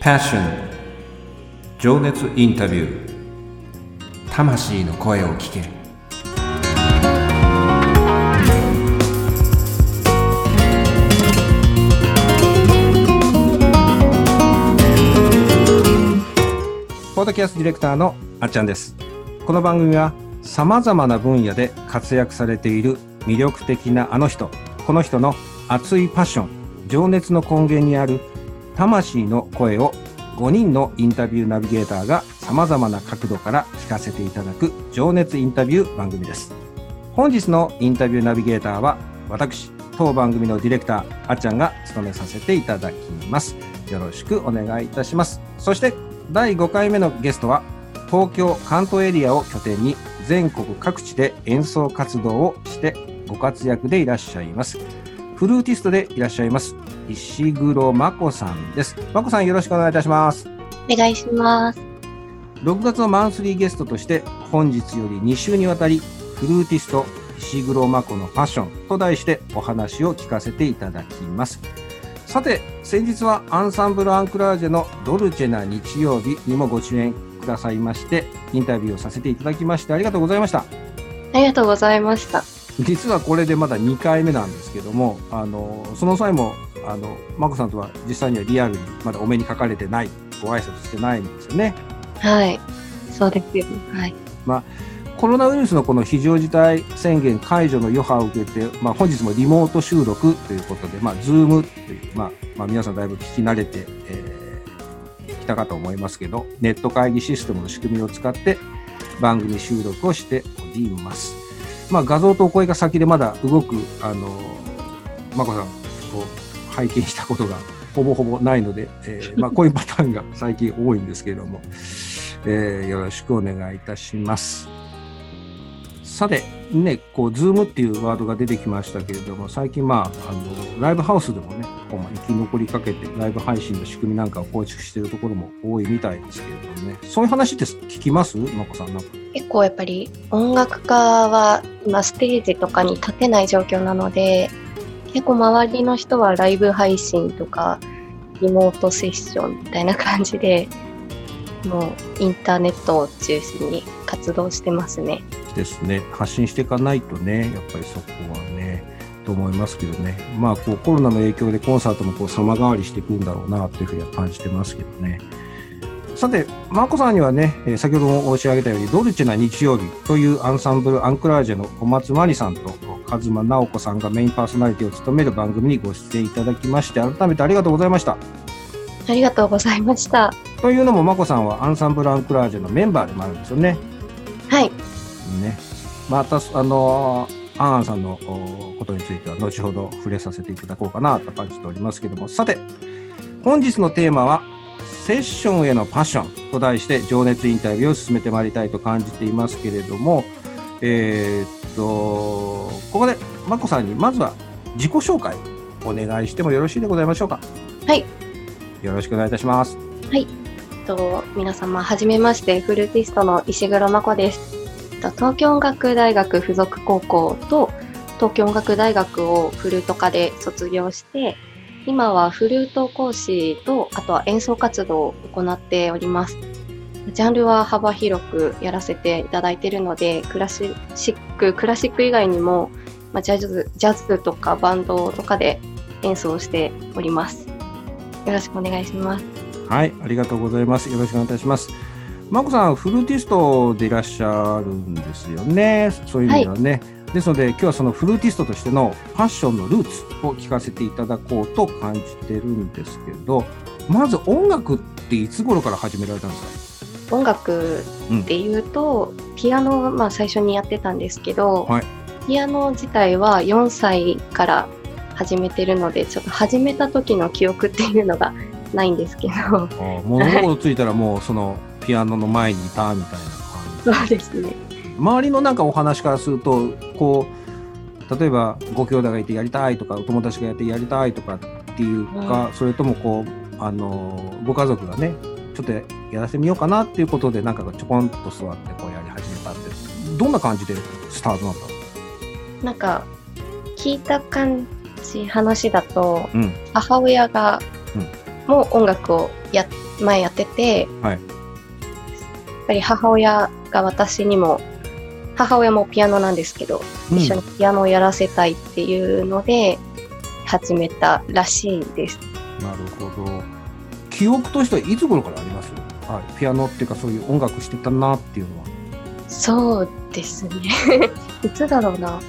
Passion. 情熱インタビュー。魂の声を聞け。るポッドキャストディレクターのあっちゃんです。この番組はさまざまな分野で活躍されている魅力的なあの人この人の熱いパッション情熱の根源にある魂の声を5人のインタビューナビゲーターが様々な角度から聞かせていただく情熱インタビュー番組です。本日のインタビューナビゲーターは私、当番組のディレクター、あっちゃんが務めさせていただきます。よろしくお願いいたします。そして第5回目のゲストは東京関東エリアを拠点に全国各地で演奏活動をしてご活躍でいらっしゃいます。フルーティストでいらっしゃいます石黒真子さんです。真子さんよろしくお願いいたします。お願いします。6月のマンスリーゲストとして本日より2週にわたりフルーティスト石黒真子のファッションと題してお話を聞かせていただきます。さて、先日はアンサンブル・アンクラージェのドルチェな日曜日にもご出演くださいまして、インタビューをさせていただきましてありがとうございました。ありがとうございました。実はこれでまだ2回目なんですけども、あの、その際もあの、眞子さんとは実際にはリアルにまだお目にかかれてない、ご挨拶してないんですよね。はい。そうですよ、はい。まあ、コロナウイルスのこの非常事態宣言解除の余波を受けて、まあ、本日もリモート収録ということで、まあ、ズームという、まあ、まあ、皆さんだいぶ聞き慣れて、えー、きたかと思いますけど、ネット会議システムの仕組みを使って番組収録をしております。まあ、画像とお声が先でまだ動く、あの、まこさん、こう、拝見したことがほぼほぼないので、えー、まあ、こういうパターンが最近多いんですけれども、えー、よろしくお願いいたします。さて、ね、こう、ズームっていうワードが出てきましたけれども、最近、まあ、あの、ライブハウスでもね、こう生き残りかけて、ライブ配信の仕組みなんかを構築しているところも多いみたいですけれどもね、そういう話って聞きます？まこさん、なんか。結構やっぱり、音楽家は今、ステージとかに立てない状況なので、結構周りの人はライブ配信とかリモートセッションみたいな感じでもうインターネットを中心に活動してますね。ですね発信していかないとねやっぱりそこはねと思いますけどねまあこうコロナの影響でコンサートもこう様変わりしていくんだろうなというふうには感じてますけどね。さて、マコさんにはね、え先ほども申し上げたように、ドルチェな日曜日というアンサンブル・アンクラージェの小松真理さんと和馬直子さんがメインパーソナリティを務める番組にご出演いただきまして、改めてありがとうございました。ありがとうございました。というのも、まこさんはアンサンブル・アンクラージェのメンバーでもあるんですよね。はい。ね。また、あのアンアンさんのことについては後ほど触れさせていただこうかなと感じておりますけども、さて、本日のテーマは、セッションへのパッションと題して情熱インタビューを進めてまいりたいと感じていますけれども、えー、っと、ここで、まこさんにまずは自己紹介お願いしてもよろしいでございましょうか。はい。よろしくお願いいたします。はい。と皆様、はじめまして、フルーティストの石黒真子です。東京音楽大学附属高校と東京音楽大学をフルート科で卒業して、今はフルート講師と、あとは演奏活動を行っております。ジャンルは幅広くやらせていただいているので、クラシック、クラシック以外にも、まあ、ジャズ、ジャズとかバンドとかで演奏しております。よろしくお願いします。はい、ありがとうございます。よろしくお願いいたします。マコさん、フルーティストでいらっしゃるんですよね。そういう意味ではね。はいですので今日はそのフルーティストとしてのファッションのルーツを聞かせていただこうと感じてるんですけどまず音楽っていつ頃から始められたんですか？音楽っていうと、うん、ピアノまあ最初にやってたんですけど、はい、ピアノ自体は4歳から始めてるのでちょっと始めた時の記憶っていうのがないんですけどあ物心ついたらもうそのピアノの前にいたみたいな感じ。そうですね。周りのなんかお話からするとこう例えばご兄弟がいてやりたいとかお友達がやってやりたいとかっていうか、うん、それともこうあのご家族がねちょっとやらせてみようかなっていうことでなんかちょこんと座ってこうやり始めたってどんな感じでスタートなんだなんか聞いた感じ話だと、うん、母親が、もう音楽をやっ前やってて、はいぱり母親が私にも、母親もピアノなんですけど、一緒にピアノをやらせたいっていうので、始めたらしいです。なるほど。記憶としてはいつ頃からあります？はい。ピアノっていうかそういう音楽してたなっていうのは。そうですね。いつだろうな。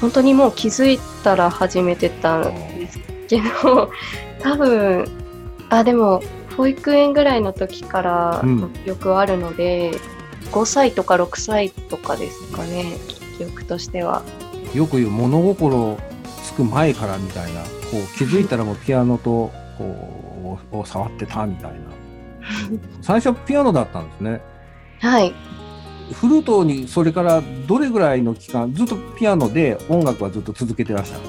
本当にもう気づいたら始めてたんですけど、多分、あ、でも、保育園ぐらいの時からうんの記憶はあるので、5歳とか6歳とかですかね、記憶としては。よく言う物心つく前からみたいな、こう気づいたらもうピアノとこうを触ってたみたいな。最初はピアノだったんですね。はい。フルートにそれからどれぐらいの期間ずっとピアノで音楽はずっと続けてらっしゃる？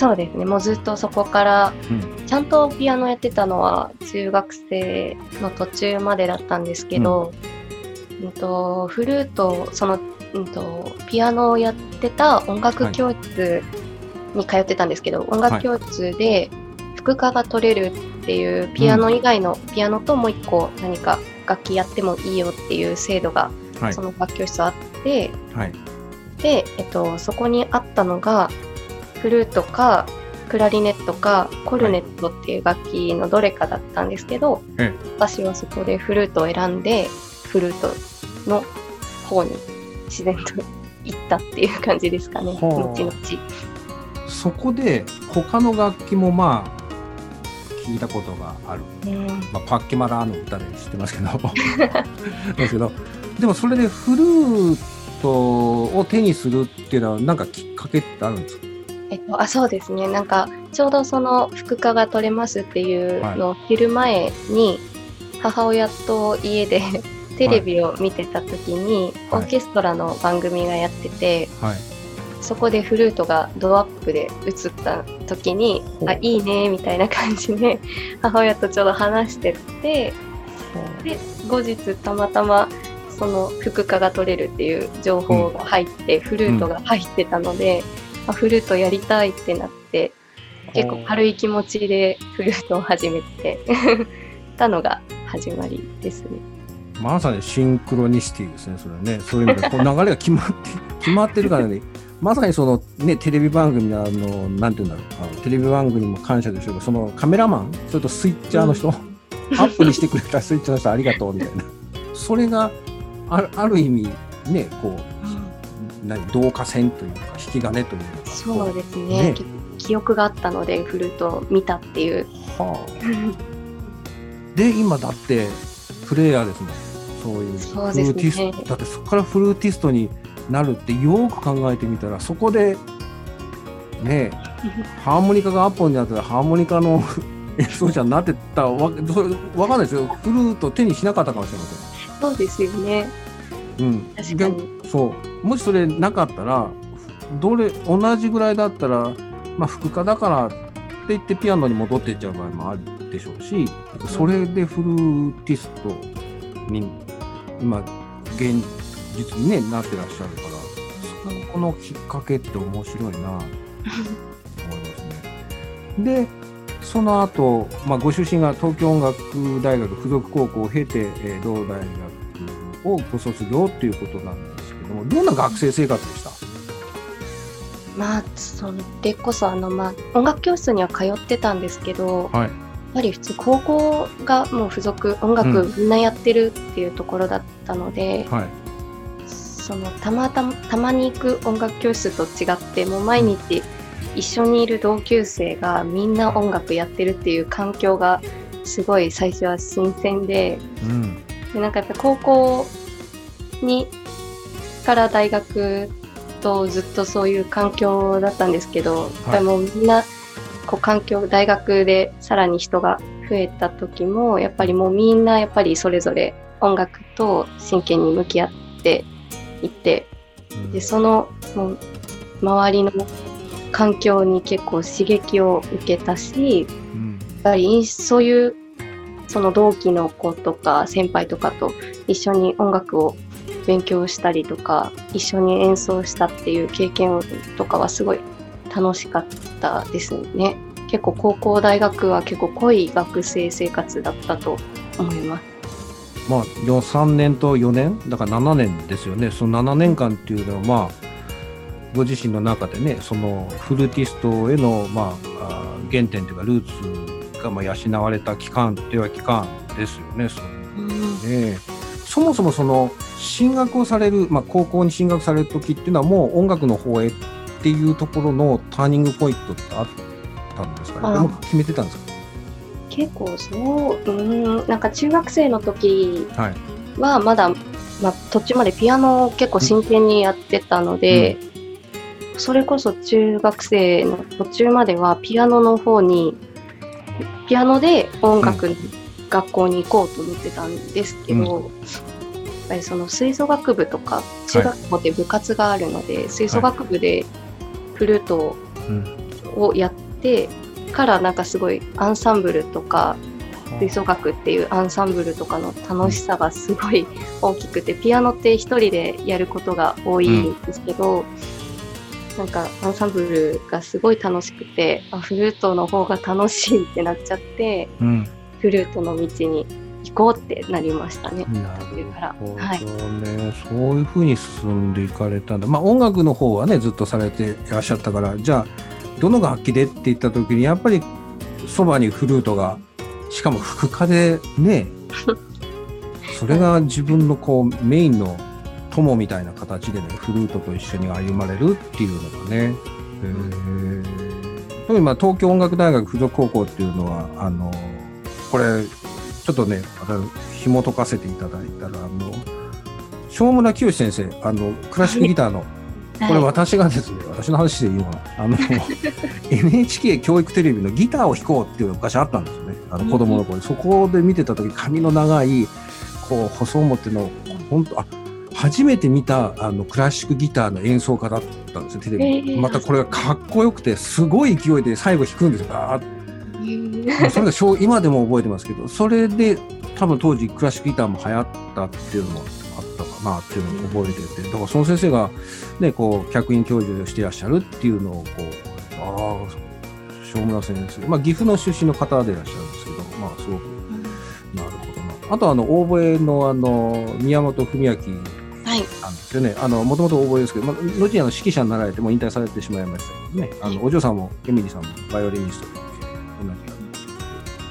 そうですね。もうずっとそこから、うん。ちゃんとピアノやってたのは中学生の途中までだったんですけど、うん。とフルート、その、うんと、ピアノをやってた音楽教室に通ってたんですけど、音楽教室で副科が取れるっていう、ピアノ以外の、ピアノともう一個何か楽器やってもいいよっていう制度が、はい。その楽器教室あって、はい。で、えっと、そこにあったのが、フルートか、クラリネットか、コルネットっていう楽器のどれかだったんですけど、え私はそこでフルートを選んで、フルートの方に自然と行ったっていう感じですかね、はあ後々。そこで他の楽器もまあ聞いたことがある。うんまあ、パッケマラーの歌で知ってますけど。ですけど。でもそれでフルートを手にするっていうのはなんかきっかけってあるんですか？えっと、あ、そうですね。なんか、ちょうどその副科が取れますっていうのを昼前に、母親と家で テレビを見てた時に、はい。オーケストラの番組がやってて、はい。そこでフルートがドアップで映った時に、あ、いいね、みたいな感じで、母親とちょうど話してて、で、後日たまたま、その副科が取れるっていう情報が入って、フルートが入ってたので、あフルートやりたいってなって、結構軽い気持ちでフルートを始めて たのが始まりですね。まさにシンクロニシティですねそれね。そういう意味でこう流れが決まって 決まってるからね。まさにそのねテレビ番組のあのなんて言うんだろう。あのテレビ番組にも感謝でしょうけどそのカメラマンそれとスイッチャーの人、アップにしてくれたスイッチャーの人ありがとうみたいな。それがあるある意味ねこう何導火線というか引き金というか。そうですね。ね。記憶があったのでフルートを見たっていう。はあ、で今だってプレイヤーですもんそういうフルーティスト。だってそこからフルーティストになるってよく考えてみたらそこでねハーモニカがアップになってたらハーモニカの 演奏者になってたわけそれわかんないですよ。フルート手にしなかったかもしれません。そうですよね。うん、確かに。逆そうもしそれなかったらどれ同じぐらいだったら、まあ、副科だからって言ってピアノに戻っていっちゃう場合もあるでしょうしそれでフルーティストに今現実に、ね、なってらっしゃるからそこのきっかけって面白いなと思いますね。でその後、まあご出身が東京音楽大学附属高校を経て、えー同大学をご卒業ということなんですどもどんな学生生活でした？まあそれこそあのまあ音楽教室には通ってたんですけど、はい。やっぱり普通高校がもう付属音楽みんなやってるっていうところだったので、はい。そのたまたまたまに行く音楽教室と違ってもう毎日一緒にいる同級生がみんな音楽やってるっていう環境がすごい最初は新鮮でうん。でなんかやっぱ高校にから大学とずっとそういう環境だったんですけど、やっぱりもうみんなこう環境大学でさらに人が増えた時もやっぱりもうみんなやっぱりそれぞれ音楽と真剣に向き合っていってうん。でそのもう周りの環境に結構刺激を受けたしうん。やっぱりそういうその同期の子とか先輩とかと一緒に音楽を勉強したりとか一緒に演奏したっていう経験とかはすごい楽しかったですね。結構高校大学は結構濃い学生生活だったと思います。まあ、よ3年と4年？だから7年ですよねその7年間っていうのはまあご自身の中でねそのフルーティストへの、まあ、あ原点というかルーツがまあ養われた期間という期間ですよね。そうんねそもそもその進学をされる、まあ、高校に進学される時っていうのはもう音楽の方へっていうところのターニングポイントってあったんですかあ。ねもう決めてたんです結構そう、うん、なんか中学生の時かはい。はまだ、まあ、途中までピアノを結構真剣にやってたので、それこそ中学生の途中まではピアノの方にピアノで音楽の学校に行こうと思ってたんですけど、やっぱりその吹奏楽部とか中学校で部活があるので、吹奏楽部でフルートうんをやってからなんかすごいアンサンブルとか吹奏楽っていうアンサンブルとかの楽しさがすごい大きくてピアノって一人でやることが多いんですけど、なんかアンサンブルがすごい楽しくてあフルートの方が楽しいってなっちゃってうんフルートの道に行こうってなりましたね。なるほどね、はいそういうふうに進んでいかれたんだ。まあ音楽の方はねずっとされていらっしゃったからじゃあどの楽器でって言った時にやっぱりそばにフルートがしかも副科でね それが自分のこうメインの友みたいな形でねフルートと一緒に歩まれるっていうのがね。へー特にまあ東京音楽大学附属高校っていうのはあのこれちょっとねあの紐解かせていただいたらあの正村清先生あのクラシックギターのこれはい私がですね、私の話でいいのかなあの NHK 教育テレビのギターを弾こうっていうのが昔あったんですよね。あの子供の頃。にそこで見てた時髪の長いこう細表の本当あ初めて見たあのクラシックギターの演奏家だったんですよテレビ。えーまたこれがかっこよくてすごい勢いで最後弾くんですよ。バーッまあそれが小 今でも覚えてますけどそれで多分当時クラシックギターも流行ったっていうのもあったかなっていうのを覚えててだからその先生がねこう客員教授をしていらっしゃるっていうのをこうああ正村先生。まあ岐阜の出身の方でいらっしゃるんですけどまあすごくなるほどな。あとあのオーボエのあの宮本文明はいなんですよね。あの、もともとオーボエですけど、まあ、後にあの指揮者になられてもう引退されてしまいましたけどね。あの、お嬢さんも、エミリーさんもバイオリニストで、えー同じだ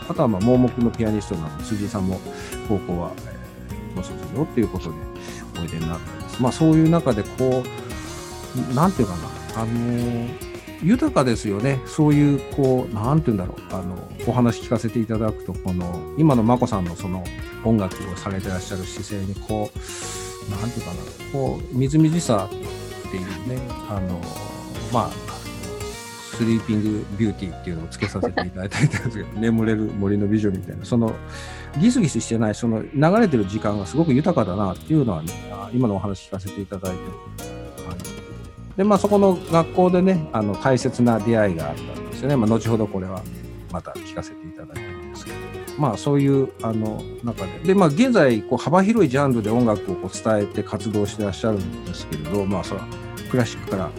あとは、まあ、盲目のピアニストなので、辻井さんも高校は、えーご卒業っていうことでおいでになったんです。まあ、そういう中で、こう、なんていうかな、あのー豊かですよね。そういう、こう、なんていうんだろう。あの、お話聞かせていただくと、この、今の眞子さんのその音楽をされてらっしゃる姿勢に、こう、なんていうかな、こう、みずみずしさっていうね、あの、まあ、スリーピングビューティーっていうのをつけさせていただいたんですけど、眠れる森の美女みたいな、その、ギスギスしてない、その流れてる時間がすごく豊かだなっていうのはね、今のお話聞かせていただいて、はい、で、まあそこの学校でね、あの、大切な出会いがあったんですよね。まあ後ほどこれはまた聞かせていただいてるんですけど、まあそういう、あの、中で、で、まあ現在、こう幅広いジャンルで音楽をこう伝えて活動してらっしゃるんですけれど、まあそれはクラシックから、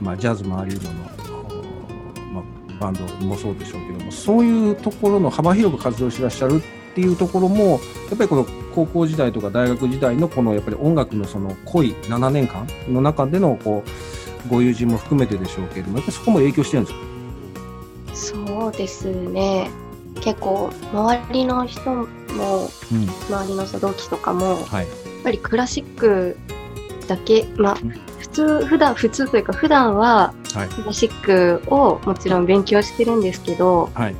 まあジャズもありのの、バンドもそうでしょうけども、そういうところの幅広く活動してらっしゃるっていうところも、やっぱりこの高校時代とか大学時代のこのやっぱり音楽のその濃い7年間の中でのこう、ご友人も含めてでしょうけれども、やっぱりそこも影響してるんですか？そうですね結構周りの人もうん。周りの同期とかもやっはい。ぱりクラシックだけまあうん普通普段普通というか普段ははい。クラシックをもちろん勉強してるんですけどはい。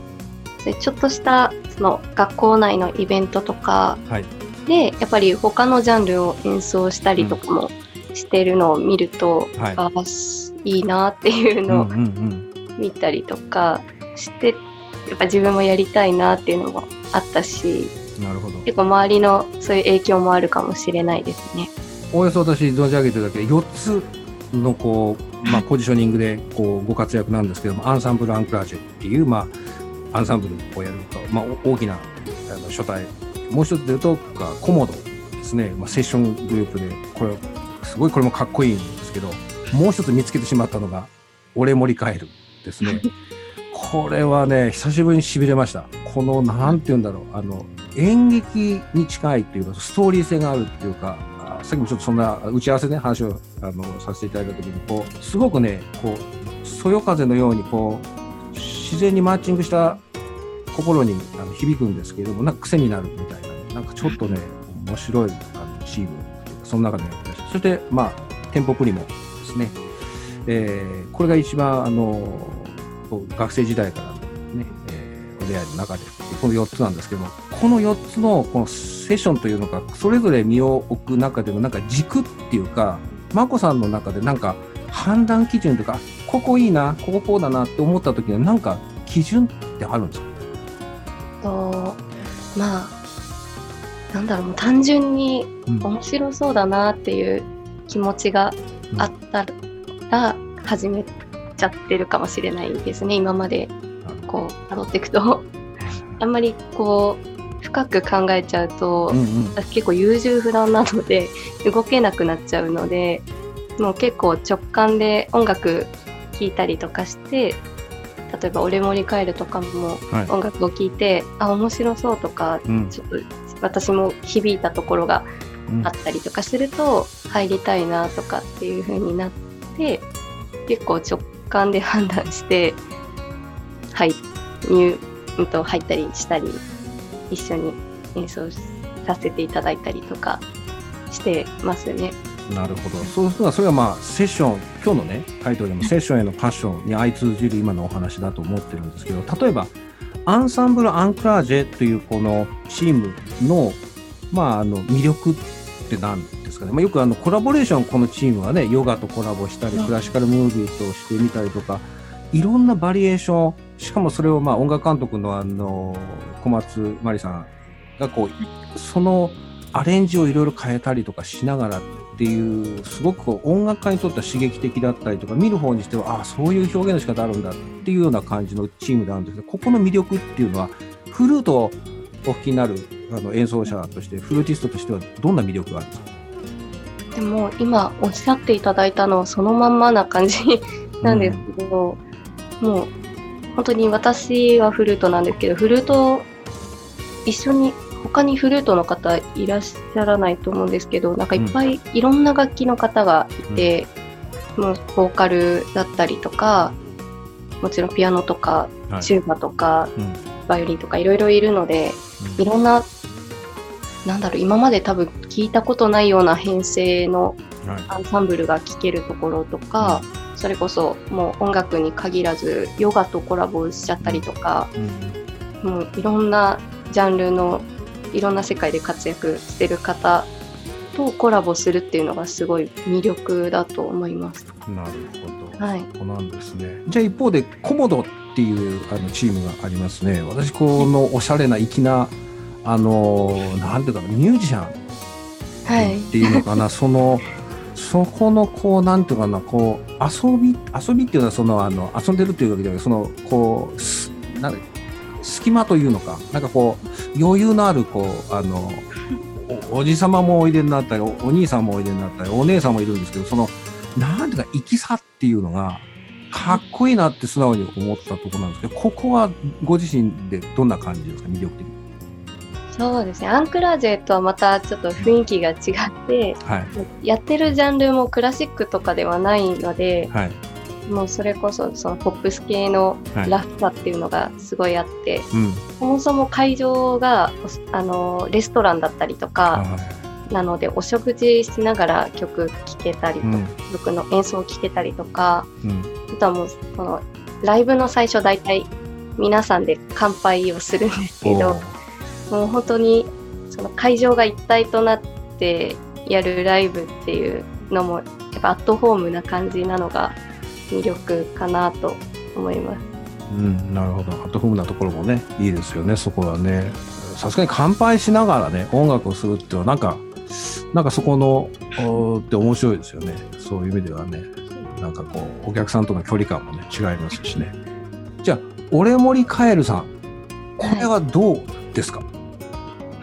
でちょっとしたその学校内のイベントとかはい。でやっぱり他のジャンルを演奏したりとかもしてるのを見ると、はいああすいいなっていううんのをうんうん。見たりとかして、やっぱ自分もやりたいなっていうのもあったしなるほど。結構周りのそういう影響もあるかもしれないですね。おおよそ私存じ上げてるだけで4つのこう、まあ、ポジショニングでこうご活躍なんですけどもアンサンブル・アンクラージュっていう、まあ、アンサンブルをやると、まあ、大きなあの書体もう一つで言うとコモドですね、まあ、セッショングループでこれすごいこれもかっこいいんですけどもう一つ見つけてしまったのが「俺盛り返る」ですね。これはね久しぶりにしびれました。このなんて言うんだろうあの演劇に近いっていうか、ストーリー性があるっていうか、さっきもちょっとそんな打ち合わせで、ね、話をあのさせていただいたときに、こう、すごくね、こう、そよ風のように、こう、自然にマッチングした心にあの響くんですけれども、なんか癖になるみたいな、なんかちょっとね、面白いあのチームっていうか、その中でやってました。そして、まあ、テンポプリモですね。えー、これが一番、あの、学生時代からのね、えー、お出会いの中で、この4つなんですけども、この4つのこのセッションというのが、それぞれ身を置く中でのなんか軸っていうか、眞子さんの中でなんか判断基準というか、ここいいな、こここうだなって思った時には、なんか基準ってあるんですか？とまあ、なんだろう、もう単純に面白そうだなっていう気持ちがあったら、始めちゃってるかもしれないですね、今まで。こう、辿っていくと。あんまりこう、深く考えちゃうと、うんうん、私結構優柔不断なので、動けなくなっちゃうので、もう結構直感で音楽聴いたりとかして、例えば「俺森帰る」とかも音楽を聴いて、はい、あ面白そうとか、うん、ちょっと私も響いたところがあったりとかすると、入りたいなとかっていう風になって結構直感で判断してはい入、うん、と入ったりしたり一緒に演奏させていただいたりとかしてますね。なるほど。そうすると、それはまあ、セッション、今日のね、タイトルでもセッションへのパッションに相通じる今のお話だと思ってるんですけど、例えば、アンサンブル・アンクラージェというこのチームの、まあ、あの、魅力って何ですかね。まあ、よくあの、コラボレーション、このチームはね、ヨガとコラボしたり、クラシカルムービーとしてみたりとか、いろんなバリエーション、しかもそれをまあ音楽監督のあの、小松真理さんがこう、そのアレンジをいろいろ変えたりとかしながらっていう、すごく音楽家にとっては刺激的だったりとか、見る方にしては、ああ、そういう表現の仕方あるんだっていうような感じのチームであるんですけど、ここの魅力っていうのは、フルートをお吹きになるあの演奏者として、フルーティストとしてはどんな魅力があるんですか？でも今おっしゃっていただいたのはそのまんまな感じなんですけど、うん、もう本当に私はフルートなんですけど、フルート一緒に他にフルートの方いらっしゃらないと思うんですけど、なんかいっぱいいろんな楽器の方がいて、うん、もうボーカルだったりとか、もちろんピアノとか、チューバとか、うん、バイオリンとかいろいろいるので、いろんな、なんだろう、今まで多分聞いたことないような編成のアンサンブルが聴けるところとか、それこそもう音楽に限らずヨガとコラボしちゃったりとか、もういろんなジャンルのいろんな世界で活躍してる方とコラボするっていうのがすごい魅力だと思います。なるほど。はい。そうなんですね。じゃあ一方でコモドっていうあのチームがありますね。私このおしゃれな粋なあのなんていうかミュージシャンっていうのかな、はい、そのそこのこうなんていうかなこう遊び遊びっていうのはそのあの遊んでるっていうわけではそのこうなん隙間というのかなんかこう余裕のあるこうあのおじ様もおいでになったりお兄さんもおいでになったりお姉さんもいるんですけどそのなんていうか生きさっていうのがかっこいいなって素直に思ったところなんですけどここはご自身でどんな感じですか魅力的に？そうですね。アンクラージェとはまたちょっと雰囲気が違って、はい、やってるジャンルもクラシックとかではないので、はい、もうそれこそそのポップス系のラフさっていうのがすごいあって、はいうん、そもそも会場があのレストランだったりとか、なのでお食事しながら曲聴けたりとか、うん、曲の演奏を聴けたりとか、うん、あとはもうこのライブの最初大体皆さんで乾杯をするんですけどもう本当にその会場が一体となってやるライブっていうのもやっぱアットホームな感じなのが魅力かなと思います。うん、なるほど。アットホームなところもね、いいですよね、そこはね。さすがに乾杯しながらね、音楽をするっていうのは、なんか、なんかそこの、おって面白いですよね。そういう意味ではね。なんかこう、お客さんとの距離感もね、違いますしね。じゃあ、俺森カエルさん、これはどうですか、はい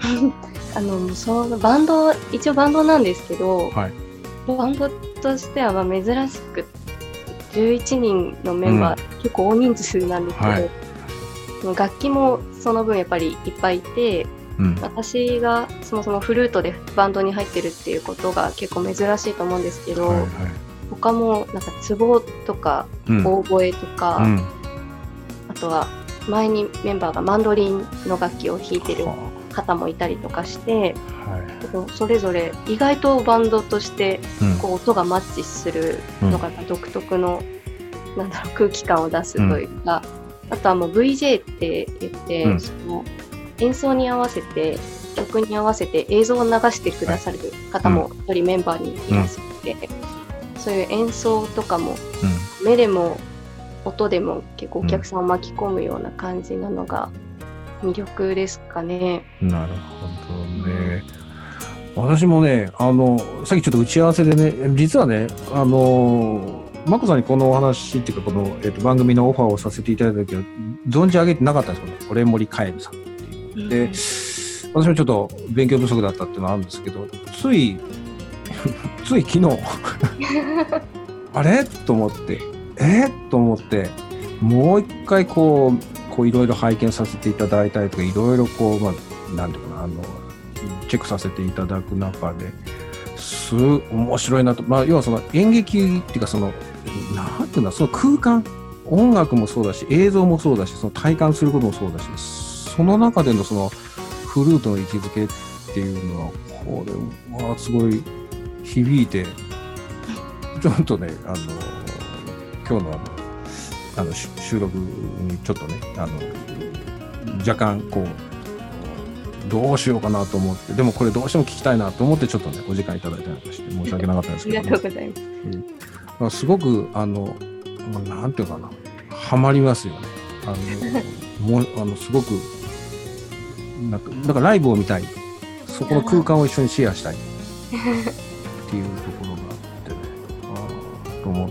あのそのバンド一応バンドなんですけど、はい、バンドとしてはまあ珍しく11人のメンバー、うん、結構大人数なんですけど、はい、楽器もその分やっぱりいっぱいいてうん。私がそもそもフルートでバンドに入ってるっていうことが結構珍しいと思うんですけど、はいはい。他もなんか壺とかうん。オーボエとか、うん。あとは前にメンバーがマンドリンの楽器を弾いてる。は方もいたりとかしてあはい。それぞれ意外とバンドとしてうん。こう音がマッチするのが独特の、なんだろう空気感を出すというか、あとはもう VJ って言って、うん。その演奏に合わせて曲に合わせて映像を流してくださる方も一人メンバーにいらっしゃって、そういう演奏とかも目でも音でも結構お客さんを巻き込むような感じなのが魅力ですかね。うんなるほどね。私もねあのさっきちょっと打ち合わせでね実はねあの眞子さんにこのお話っていうかこの、えっと番組のオファーをさせていただいた時は存じ上げてなかったんですよね。俺森カエルさんっていう。で私もちょっと勉強不足だったっていうのはあるんですけどつい つい昨日 あれ？と思って。え？と思って。もう一回こうこういろいろ拝見させていただいたりとかいろいろこうまあなんていうかなあのチェックさせていただく中です面白いなと。まあ要はその演劇っていうかそのなんていうんだその空間音楽もそうだし映像もそうだしその体感することもそうだしその中でのそのフルートの位置づけっていうのはこれはすごい響いてちょっとねあの今日のあのあのし収録にちょっとねあの若干こうどうしようかなと思ってでもこれどうしても聞きたいなと思ってちょっとねお時間いただいたりとかして申し訳なかったんですありけど、ねがとうございます。だからすごくあのなんていうかなハマりますよね。あの もうあのすごくなんかだからライブを見たい。そこの空間を一緒にシェアしたい。っていうところがあってね。あーと思っ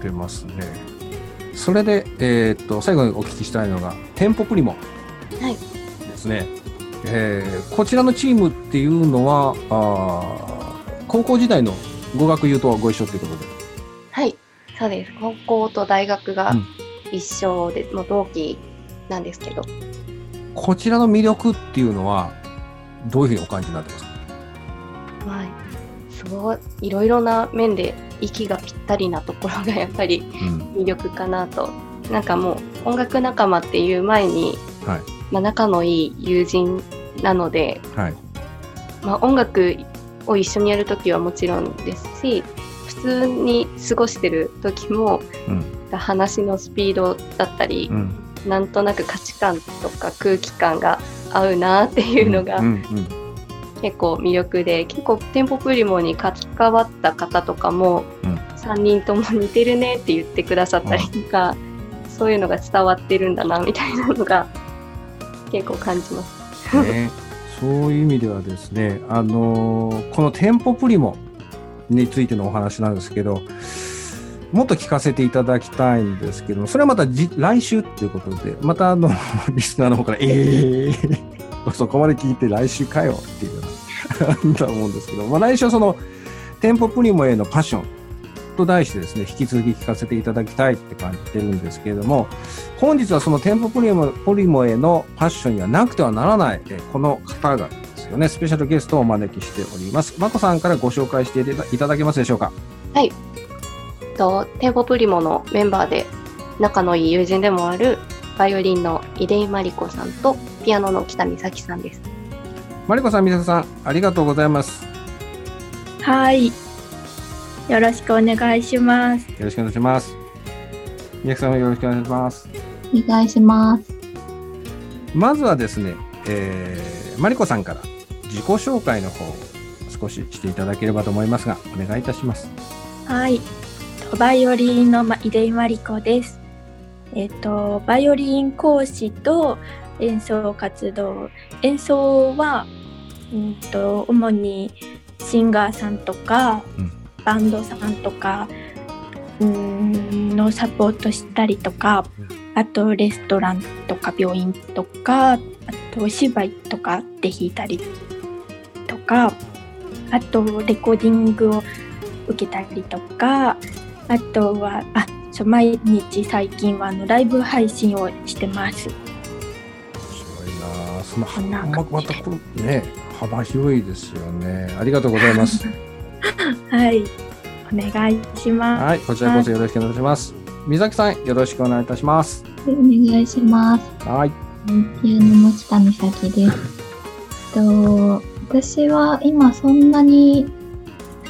てますねそれで、えーっと最後にお聞きしたいのがテンポプリモはい。ですね、えーこちらのチームっていうのはあー高校時代の語学友とご一緒ということで。はい、そうです。高校と大学がうん。一緒で、もう同期なんですけど、こちらの魅力っていうのはどういうふうにお感じになってますか？まあ、すごい、いろいろな面で息がぴったりなところがやっぱりうん。魅力かなと。なんかもう音楽仲間っていう前に、はい。まあ、仲のいい友人なので、はい。まあ、音楽を一緒にやるときはもちろんですし、普通に過ごしてる時も、うん。話のスピードだったり、うん。なんとなく価値観とか空気感が合うなっていうのがうんうん結構魅力で、結構テンポプリモに関わった方とかも、うん。3人とも似てるねって言ってくださったりとか、そういうのが伝わってるんだなみたいなのが結構感じます。ね、そういう意味ではですね、あのーこのテンポプリモについてのお話なんですけど、もっと聞かせていただきたいんですけど、それはまたじ来週っていうことで、またあの、リスナーの方から、えー、そこまで聞いて来週かよっていうような、なんだと思うんですけど、まあ来週はその、テンポプリモへのパッションと題してですね、引き続き聞かせていただきたいって感じてるんですけれども、本日はそのテンポプリモポリモへのパッションにはなくてはならない、えこの方がですよね、スペシャルゲストをお招きしております。まこさんからご紹介していただいただけますでしょうか？とテンポプリモのメンバーで仲のいい友人でもあるバイオリンの出井真理子さんとピアノの北美咲さんです。マリコさん、みささん、ありがとうございます。はい。よろしくお願いします。よろしくお願いします。みやさんもよろしくお願いします。お願いします。まずはですね、えー、マリコさんから自己紹介の方を少ししていただければと思いますが、お願いいたします。はい。とバイオリンのま出井真理子です。えっ、と、バイオリン講師と演奏活動。演奏は、うんと、主にシンガーさんとか、うんバンドさんとか、うんのサポートしたりとか、あとレストランとか病院とか、あとお芝居とかで弾いたりとか、あとレコーディングを受けたりとか、あとは、あ、そう毎日最近はあのライブ配信をしてます。いなそのこんなままたこれね幅広いですよね。ありがとうございます。はい。お願いします。はい、こちらこそよろしくお願いします。美咲さんよろしくお願いいたします。お願いします。はい。ピアノの北美咲です。と私は今そんなに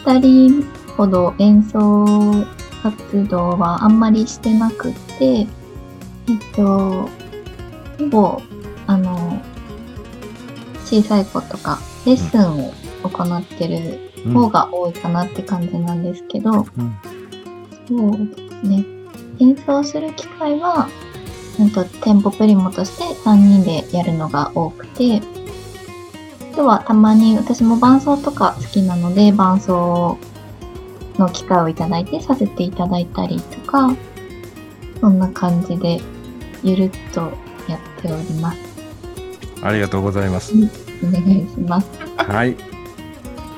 2人ほど演奏活動はあんまりしてなくて、えっと、ほぼ、あの、小さい子とかレッスンを行ってる方が多いかなって感じなんですけど、うんそうですね。演奏する機会は、なんとテンポプリモとして3人でやるのが多くて、あとはたまに私も伴奏とか好きなので伴奏の機会をいただいてさせていただいたりとか、そんな感じでゆるっとやっております。ありがとうございます。お願いします。はい。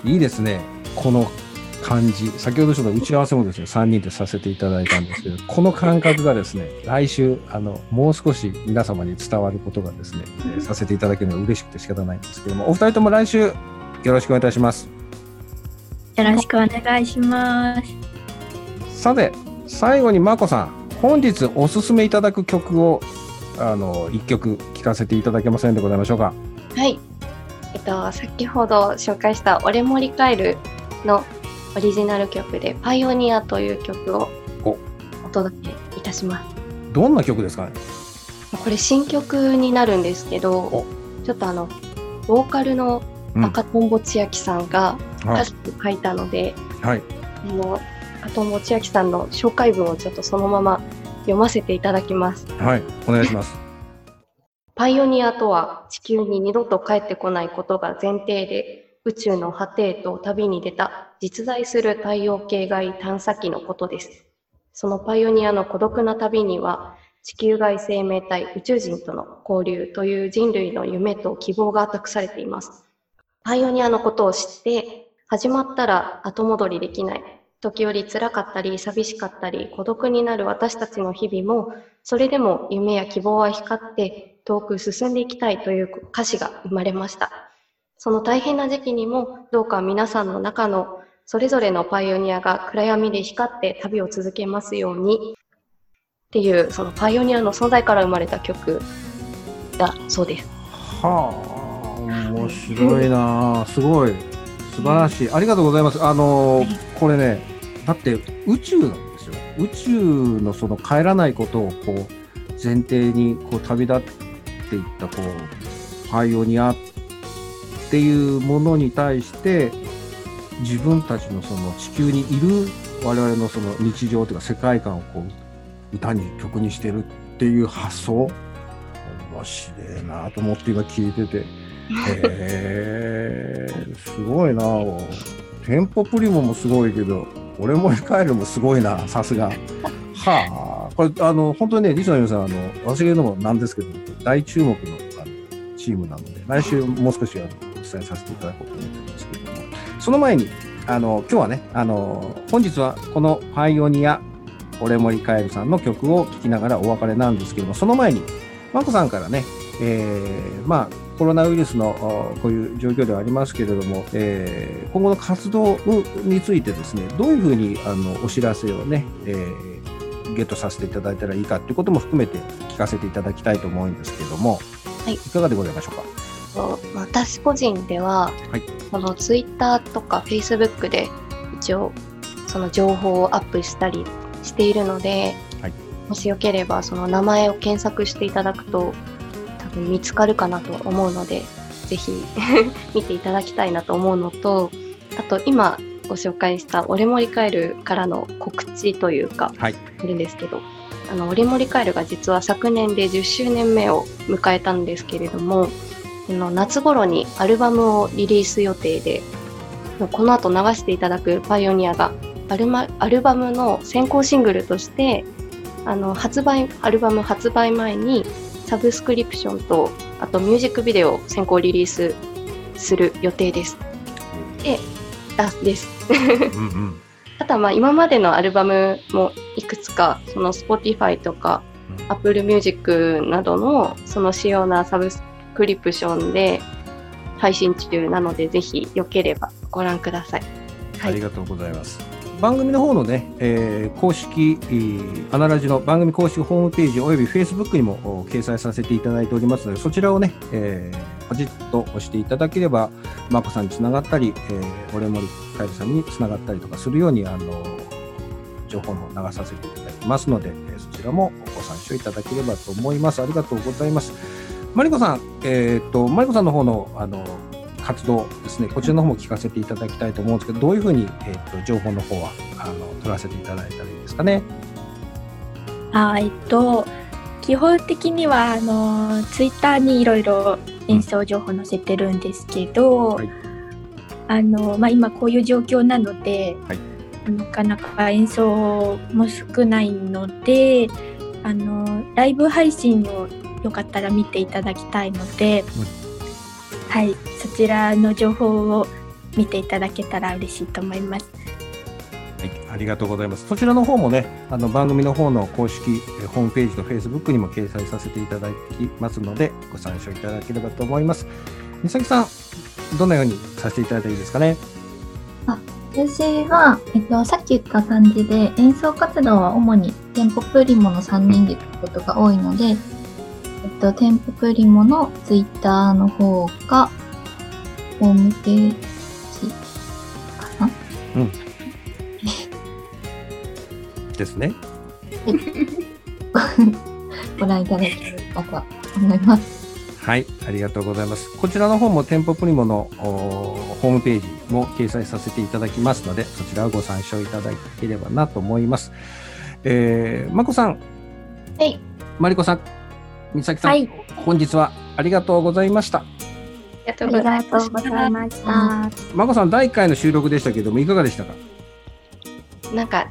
いいですね。この感じ。先ほどちょっと打ち合わせもですね、3人でさせていただいたんですけど、この感覚がですね、来週、あの、もう少し皆様に伝わることがですね、えーさせていただけるのが嬉しくて仕方ないんですけども、お二人とも来週よろしくお願いいたします。よろしくお願いします。さて、最後にまこさん、本日おすすめいただく曲を、あの、一曲聴かせていただけませんでございましょうか？はい。えっと、先ほど紹介した「俺もリカエル」のオリジナル曲で「パイオニア」という曲をおお届けいたします。どんな曲ですかね？これ新曲になるんですけどお、ちょっとあの、ボーカルのうん赤とんぼ千秋さんがはい歌詞を書いたので、はい。あの赤とんぼ千秋さんの紹介文をちょっとそのまま読ませていただきます。はい。お願いします。パイオニアとは地球に二度と帰ってこないことが前提で宇宙の果てへと旅に出た実在する太陽系外探査機のことです。そのパイオニアの孤独な旅には地球外生命体宇宙人との交流という人類の夢と希望が託されています。パイオニアのことを知って始まったら後戻りできない。時折辛かったり寂しかったり孤独になる私たちの日々もそれでも夢や希望は光って遠く進んでいきたいという歌詞が生まれました。その大変な時期にもどうか皆さんの中のそれぞれのパイオニアが暗闇で光って旅を続けますようにっていうそのパイオニアの存在から生まれた曲だそうです。はあ、面白いな。すごい。素晴らしい。ありがとうございます。あのーこれね、だって宇宙なんですよ。宇宙のその帰らないことをこう前提にこう旅立っていったこうパイオニアっていうものに対して自分たちのその地球にいる我々のその日常というか世界観をこう歌に曲にしてるっていう発想面白いなと思って今聞いてて。へえすごいなテンポプリモもすごいけど俺も帰るもすごいなさすが。はあこれあの本当にねリスナーの皆さんあの私が言うのもなんですけど大注目のあのチームなので来週もう少しあのお伝えさせていただこうと思ってるんですけどもその前にあの今日はねあの本日はこの「パイオニア」俺森カエルさんの曲を聴きながらお別れなんですけどもその前にマコさんからね、えーまあコロナウイルスのおこういう状況ではありますけれども、えー今後の活動についてですねどういうふうにあのお知らせをね、えーゲットさせていただいたらいいかということも含めて聞かせていただきたいと思うんですけれども、はい。いかがでございましょうか？私個人では、はい。このツイッターとかフェイスブックで一応その情報をアップしたりしているので、はい。もしよければその名前を検索していただくと見つかるかなと思うのでぜひ 見ていただきたいなと思うのとあと今ご紹介した「俺もリカエル」からの告知というか、はい。いるんですけどあの俺もリカエルが実は昨年で10周年目を迎えたんですけれどもあの夏頃にアルバムをリリース予定でこの後流していただく「パイオニアがアルマアルバムの先行シングルとしてあの発売アルバム発売前にサブスクリプションとあとミュージックビデオを先行リリースする予定です。で、あです。うんうん あとはまあ今までのアルバムもいくつかその Spotify とかうん Apple Music などのその主要なサブスクリプションで配信中なので、ぜひよければご覧ください。はいありがとうございます。番組の方のね、えー公式、アナラジの番組公式ホームページおよび Facebook にも掲載させていただいておりますので、そちらをね、えーポチッと押していただければ、まこさんにつながったり、えー、俺森カエルさんにつながったりとかするように、あの、情報の流させていただきますので、えそちらもご参照いただければと思います。ありがとうございます。マリコさん、えーと、マリコさんの方の、あの、活動ですね、こちらの方も聞かせていただきたいと思うんですけど、どういうふうに、えーっと情報の方はあの取らせていただいたらいいですかね？あえっと基本的にはあのツイッターにいろいろ演奏情報載せてるんですけど、はい。あのまあ、今こういう状況なので、はい。なかなか演奏も少ないのであのライブ配信をよかったら見ていただきたいので、はいそちらの情報を見ていただけたら嬉しいと思います。はい、ありがとうございます。そちらの方もね、あの番組の方の公式えーホームページと Facebook にも掲載させていただきますので、ご参照いただければと思います。美咲さん、どのようにさせていただいたらいいですかね？私は、えっと、さっき言った感じで、演奏活動は主にテンポプリモの3人で行くことが多いので、えっと、テンポプリモのツイッターの方か、ホームページかな？ですね。ご覧いただければと思います。はい、ありがとうございます。こちらの方も店舗プリモのおホームページも掲載させていただきますので、そちらをご参照いただければなと思います。えー、まこさん、はい、まりこさん、みさきさん、はい本日はありがとうございました。ありがとうありございますがとう。ございました。まこさん、第1回の収録でしたけども、いかがでしたか？なんか、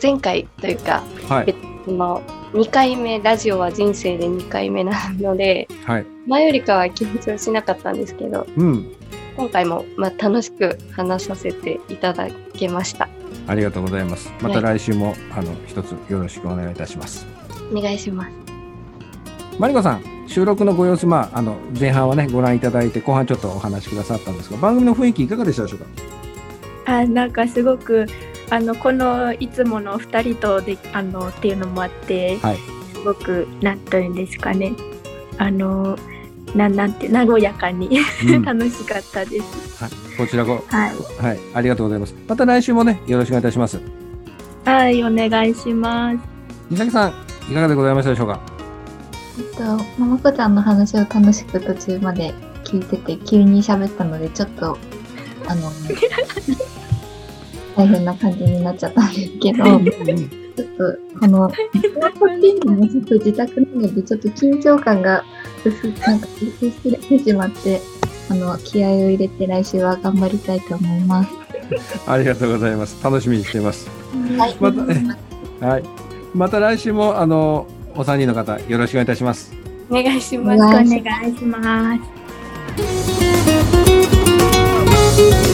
前回というか、はい。その2回目、ラジオは人生で2回目なので、はい。前よりかは緊張しなかったんですけど、うん。今回もまあ楽しく話させていただけました。ありがとうございます。また来週も、あの、一つよろしくお願いいたします。お願いします。マリコさん、収録のご様子、まあ、あの、前半はね、ご覧いただいて、後半ちょっとお話しくださったんですが、番組の雰囲気いかがでしたでしょうか？あなんかすごくあのこのいつもの2人とであのっていうのもあって、はい。すごくなんというんですかね。あのななんて和やかにうん。楽しかったです。はい、こちらご、はい、はい、ありがとうございます。また来週もね、よろしくお願いいたします。はい、お願いします。みさきさん、いかがでございましたでしょうか？えっと、ままこちゃんの話を楽しく途中まで聞いてて、急に喋ったので、ちょっと、あの、大変な感じになっちゃったんですけど、ちょっと、この、こっていうのもちょっと自宅なので、ちょっと緊張感が薄、なんか、薄れてしまって、あの、気合を入れて来週は頑張りたいと思います。ありがとうございます。楽しみにしています。はい。またねはい。また来週も、あの、お三人の方、よろしくお願いいたします。お願いしおます。お願いします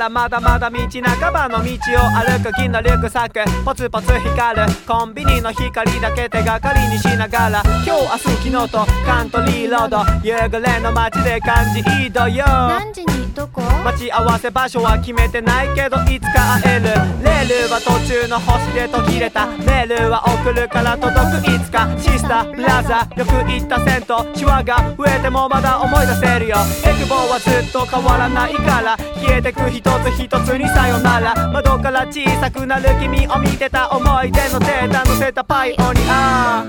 からまだまだ道半ばの道を歩く銀のリュックサックポツポツ光る。コンビニの光だけ手がかりにしながら。今日明日昨日とカントリーロード。夕暮れの街で感じいいどよ何時にどこ？待ち合わせ場所は決めてないけどいつか会える。レールは途中の星で途切れた。メールは送るから届く。いつかシスターブラザ。ーよく行った銭湯。シワが増えてもまだ思い出せるよ。エクボはずっと変わらないから。消えてく一つ一つにさよなら窓から小さくなる君を見てた思い出のデータ乗せたパイオニア